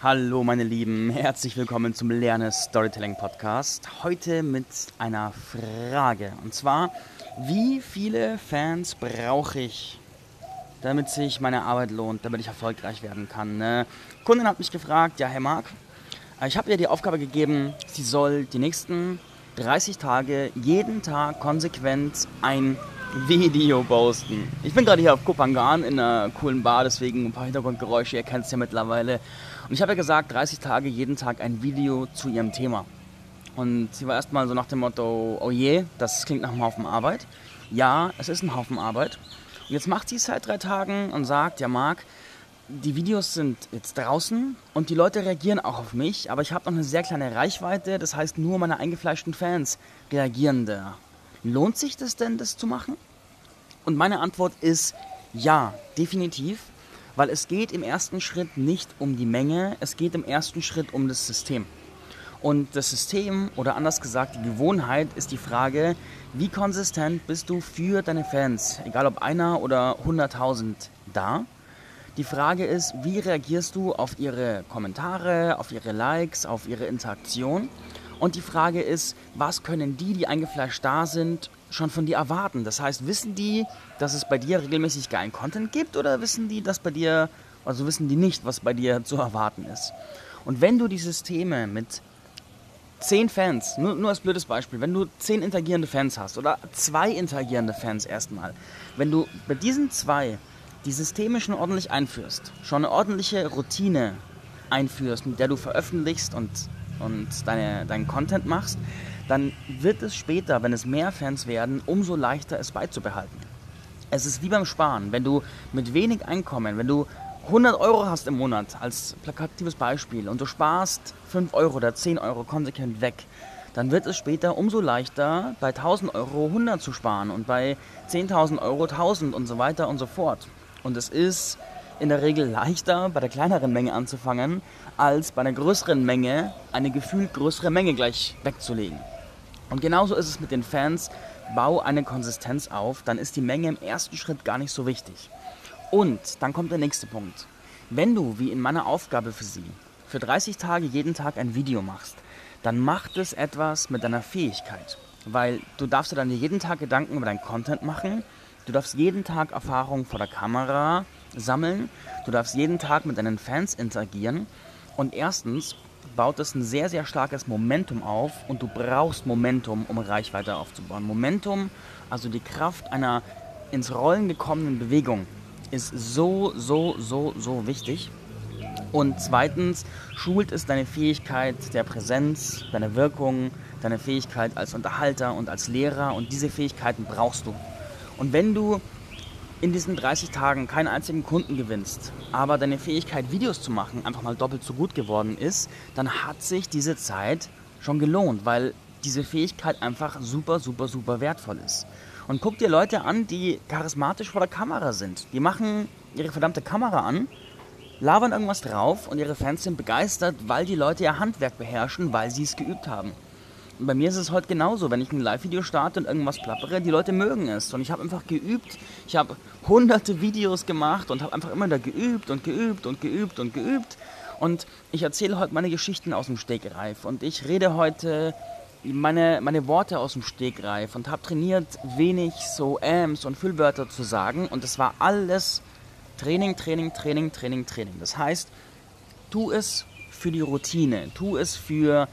Hallo meine Lieben, herzlich willkommen zum Lerne Storytelling Podcast. Heute mit einer Frage. Und zwar, wie viele Fans brauche ich, damit sich meine Arbeit lohnt, damit ich erfolgreich werden kann? Eine Kundin hat mich gefragt, ja Herr Marc, ich habe ihr die Aufgabe gegeben, sie soll die nächsten 30 Tage jeden Tag konsequent ein Video posten. Ich bin gerade hier auf Kopangan in einer coolen Bar, deswegen ein paar Hintergrundgeräusche, ihr kennt es ja mittlerweile. Und ich habe ja gesagt, 30 Tage jeden Tag ein Video zu ihrem Thema. Und sie war erstmal so nach dem Motto, oh je, das klingt nach einem Haufen Arbeit. Ja, es ist ein Haufen Arbeit. Und jetzt macht sie es seit drei Tagen und sagt, ja Marc, die Videos sind jetzt draußen und die Leute reagieren auch auf mich, aber ich habe noch eine sehr kleine Reichweite, das heißt nur meine eingefleischten Fans reagieren da. Lohnt sich das denn, das zu machen? Und meine Antwort ist ja, definitiv, weil es geht im ersten Schritt nicht um die Menge, es geht im ersten Schritt um das System. Und das System oder anders gesagt die Gewohnheit ist die Frage, wie konsistent bist du für deine Fans, egal ob einer oder 100.000 da? Die Frage ist, wie reagierst du auf ihre Kommentare, auf ihre Likes, auf ihre Interaktion? Und die Frage ist, was können die, die eingefleischt da sind, schon von dir erwarten? Das heißt, wissen die, dass es bei dir regelmäßig geilen Content gibt oder wissen die, dass bei dir, also wissen die nicht, was bei dir zu erwarten ist? Und wenn du die Systeme mit zehn Fans, nur, nur als blödes Beispiel, wenn du zehn interagierende Fans hast oder zwei interagierende Fans erstmal, wenn du bei diesen zwei die Systeme schon ordentlich einführst, schon eine ordentliche Routine einführst, mit der du veröffentlichst und und deine, deinen Content machst, dann wird es später, wenn es mehr Fans werden, umso leichter es beizubehalten. Es ist wie beim Sparen. Wenn du mit wenig Einkommen, wenn du 100 Euro hast im Monat, als plakatives Beispiel, und du sparst 5 Euro oder 10 Euro konsequent weg, dann wird es später umso leichter, bei 1000 Euro 100 zu sparen und bei 10.000 Euro 1000 und so weiter und so fort. Und es ist in der Regel leichter, bei der kleineren Menge anzufangen, als bei einer größeren Menge eine gefühlt größere Menge gleich wegzulegen. Und genauso ist es mit den Fans. Bau eine Konsistenz auf, dann ist die Menge im ersten Schritt gar nicht so wichtig. Und dann kommt der nächste Punkt. Wenn du, wie in meiner Aufgabe für Sie, für 30 Tage jeden Tag ein Video machst, dann macht es etwas mit deiner Fähigkeit. Weil du darfst dir dann jeden Tag Gedanken über deinen Content machen, du darfst jeden Tag Erfahrungen vor der Kamera sammeln. Du darfst jeden Tag mit deinen Fans interagieren. Und erstens baut es ein sehr, sehr starkes Momentum auf und du brauchst Momentum, um Reichweite aufzubauen. Momentum, also die Kraft einer ins Rollen gekommenen Bewegung, ist so, so, so, so wichtig. Und zweitens schult es deine Fähigkeit der Präsenz, deine Wirkung, deine Fähigkeit als Unterhalter und als Lehrer und diese Fähigkeiten brauchst du. Und wenn du in diesen 30 Tagen keinen einzigen Kunden gewinnst, aber deine Fähigkeit, Videos zu machen, einfach mal doppelt so gut geworden ist, dann hat sich diese Zeit schon gelohnt, weil diese Fähigkeit einfach super, super, super wertvoll ist. Und guck dir Leute an, die charismatisch vor der Kamera sind. Die machen ihre verdammte Kamera an, labern irgendwas drauf und ihre Fans sind begeistert, weil die Leute ihr Handwerk beherrschen, weil sie es geübt haben. Bei mir ist es heute genauso, wenn ich ein Live-Video starte und irgendwas plappere, die Leute mögen es. Und ich habe einfach geübt. Ich habe hunderte Videos gemacht und habe einfach immer da geübt und geübt und geübt und geübt. Und ich erzähle heute meine Geschichten aus dem Stegreif. Und ich rede heute meine, meine Worte aus dem Stegreif und habe trainiert, wenig so Ams und Füllwörter zu sagen. Und es war alles Training, Training, Training, Training, Training. Das heißt, tu es für die Routine, tu es für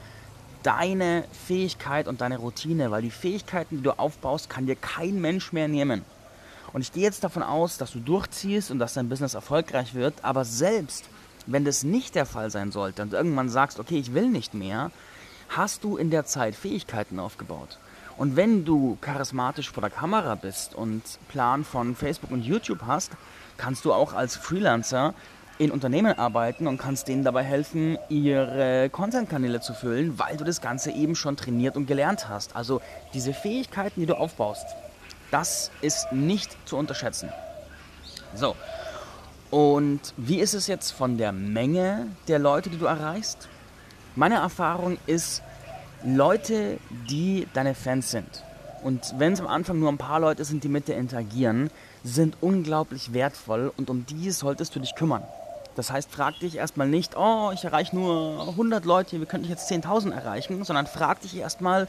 deine Fähigkeit und deine Routine, weil die Fähigkeiten, die du aufbaust, kann dir kein Mensch mehr nehmen. Und ich gehe jetzt davon aus, dass du durchziehst und dass dein Business erfolgreich wird, aber selbst wenn das nicht der Fall sein sollte und irgendwann sagst, okay, ich will nicht mehr, hast du in der Zeit Fähigkeiten aufgebaut. Und wenn du charismatisch vor der Kamera bist und Plan von Facebook und YouTube hast, kannst du auch als Freelancer in Unternehmen arbeiten und kannst denen dabei helfen, ihre Content-Kanäle zu füllen, weil du das Ganze eben schon trainiert und gelernt hast. Also diese Fähigkeiten, die du aufbaust, das ist nicht zu unterschätzen. So, und wie ist es jetzt von der Menge der Leute, die du erreichst? Meine Erfahrung ist, Leute, die deine Fans sind, und wenn es am Anfang nur ein paar Leute sind, die mit dir interagieren, sind unglaublich wertvoll und um die solltest du dich kümmern. Das heißt, frag dich erstmal nicht, oh, ich erreiche nur 100 Leute, wie könnte ich jetzt 10.000 erreichen, sondern frag dich erstmal,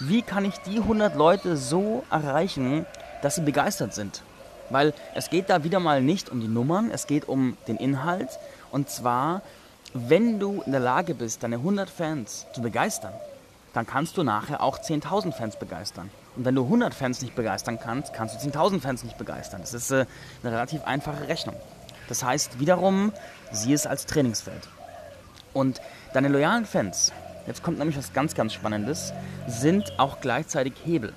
wie kann ich die 100 Leute so erreichen, dass sie begeistert sind. Weil es geht da wieder mal nicht um die Nummern, es geht um den Inhalt. Und zwar, wenn du in der Lage bist, deine 100 Fans zu begeistern, dann kannst du nachher auch 10.000 Fans begeistern. Und wenn du 100 Fans nicht begeistern kannst, kannst du 10.000 Fans nicht begeistern. Das ist äh, eine relativ einfache Rechnung. Das heißt wiederum, sieh es als Trainingsfeld. Und deine loyalen Fans, jetzt kommt nämlich was ganz, ganz Spannendes, sind auch gleichzeitig Hebel.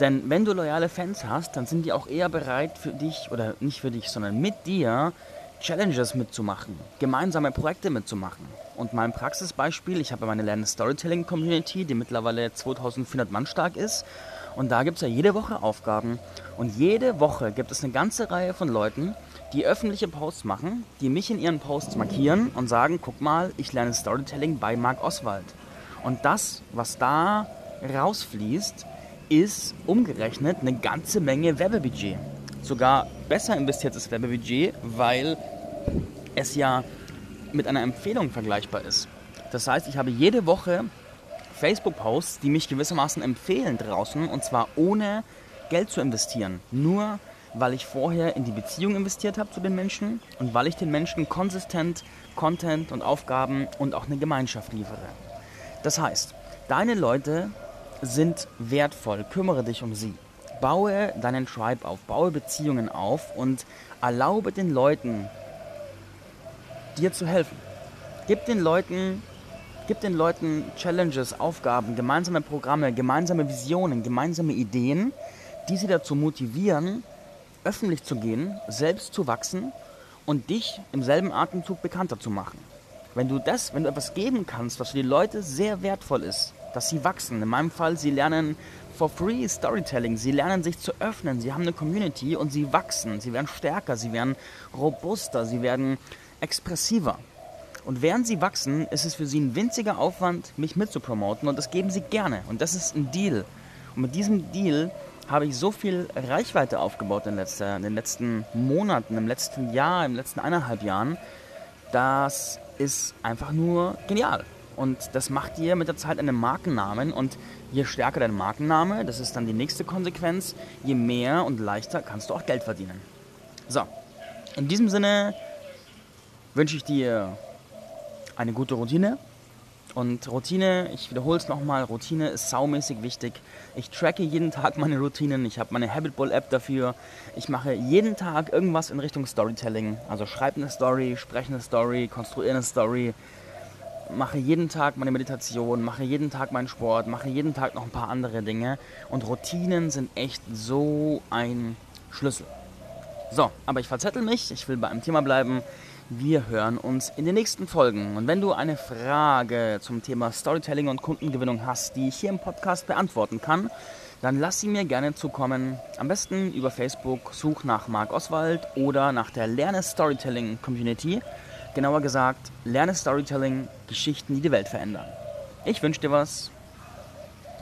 Denn wenn du loyale Fans hast, dann sind die auch eher bereit für dich, oder nicht für dich, sondern mit dir Challenges mitzumachen, gemeinsame Projekte mitzumachen. Und mein Praxisbeispiel, ich habe meine Lern Storytelling Community, die mittlerweile 2400 Mann stark ist. Und da gibt es ja jede Woche Aufgaben. Und jede Woche gibt es eine ganze Reihe von Leuten, die öffentliche Posts machen, die mich in ihren Posts markieren und sagen, guck mal, ich lerne Storytelling bei Marc Oswald. Und das, was da rausfließt, ist umgerechnet eine ganze Menge Werbebudget. Sogar besser investiertes Werbebudget, weil es ja mit einer Empfehlung vergleichbar ist. Das heißt, ich habe jede Woche Facebook-Posts, die mich gewissermaßen empfehlen draußen und zwar ohne Geld zu investieren. Nur weil ich vorher in die Beziehung investiert habe zu den Menschen und weil ich den Menschen konsistent Content und Aufgaben und auch eine Gemeinschaft liefere. Das heißt, deine Leute sind wertvoll, kümmere dich um sie. Baue deinen Tribe auf, baue Beziehungen auf und erlaube den Leuten, dir zu helfen. Gib den Leuten, gib den Leuten Challenges, Aufgaben, gemeinsame Programme, gemeinsame Visionen, gemeinsame Ideen, die sie dazu motivieren, öffentlich zu gehen, selbst zu wachsen und dich im selben Atemzug bekannter zu machen. Wenn du das, wenn du etwas geben kannst, was für die Leute sehr wertvoll ist, dass sie wachsen. In meinem Fall, sie lernen for free Storytelling, sie lernen sich zu öffnen, sie haben eine Community und sie wachsen, sie werden stärker, sie werden robuster, sie werden expressiver. Und während sie wachsen, ist es für sie ein winziger Aufwand, mich mitzupromoten und das geben sie gerne. Und das ist ein Deal. Und mit diesem Deal habe ich so viel Reichweite aufgebaut in, letzter, in den letzten Monaten, im letzten Jahr, im letzten eineinhalb Jahren. Das ist einfach nur genial. Und das macht dir mit der Zeit einen Markennamen. Und je stärker dein Markenname, das ist dann die nächste Konsequenz, je mehr und leichter kannst du auch Geld verdienen. So, in diesem Sinne wünsche ich dir eine gute Routine. Und Routine, ich wiederhole es nochmal, Routine ist saumäßig wichtig. Ich tracke jeden Tag meine Routinen, ich habe meine Habit Bull App dafür. Ich mache jeden Tag irgendwas in Richtung Storytelling. Also schreibe eine Story, spreche eine Story, konstruiere eine Story. Mache jeden Tag meine Meditation, mache jeden Tag meinen Sport, mache jeden Tag noch ein paar andere Dinge. Und Routinen sind echt so ein Schlüssel. So, aber ich verzettel mich, ich will bei einem Thema bleiben. Wir hören uns in den nächsten Folgen. Und wenn du eine Frage zum Thema Storytelling und Kundengewinnung hast, die ich hier im Podcast beantworten kann, dann lass sie mir gerne zukommen. Am besten über Facebook, such nach Marc Oswald oder nach der Lerne Storytelling Community. Genauer gesagt, Lerne Storytelling, Geschichten, die die Welt verändern. Ich wünsche dir was.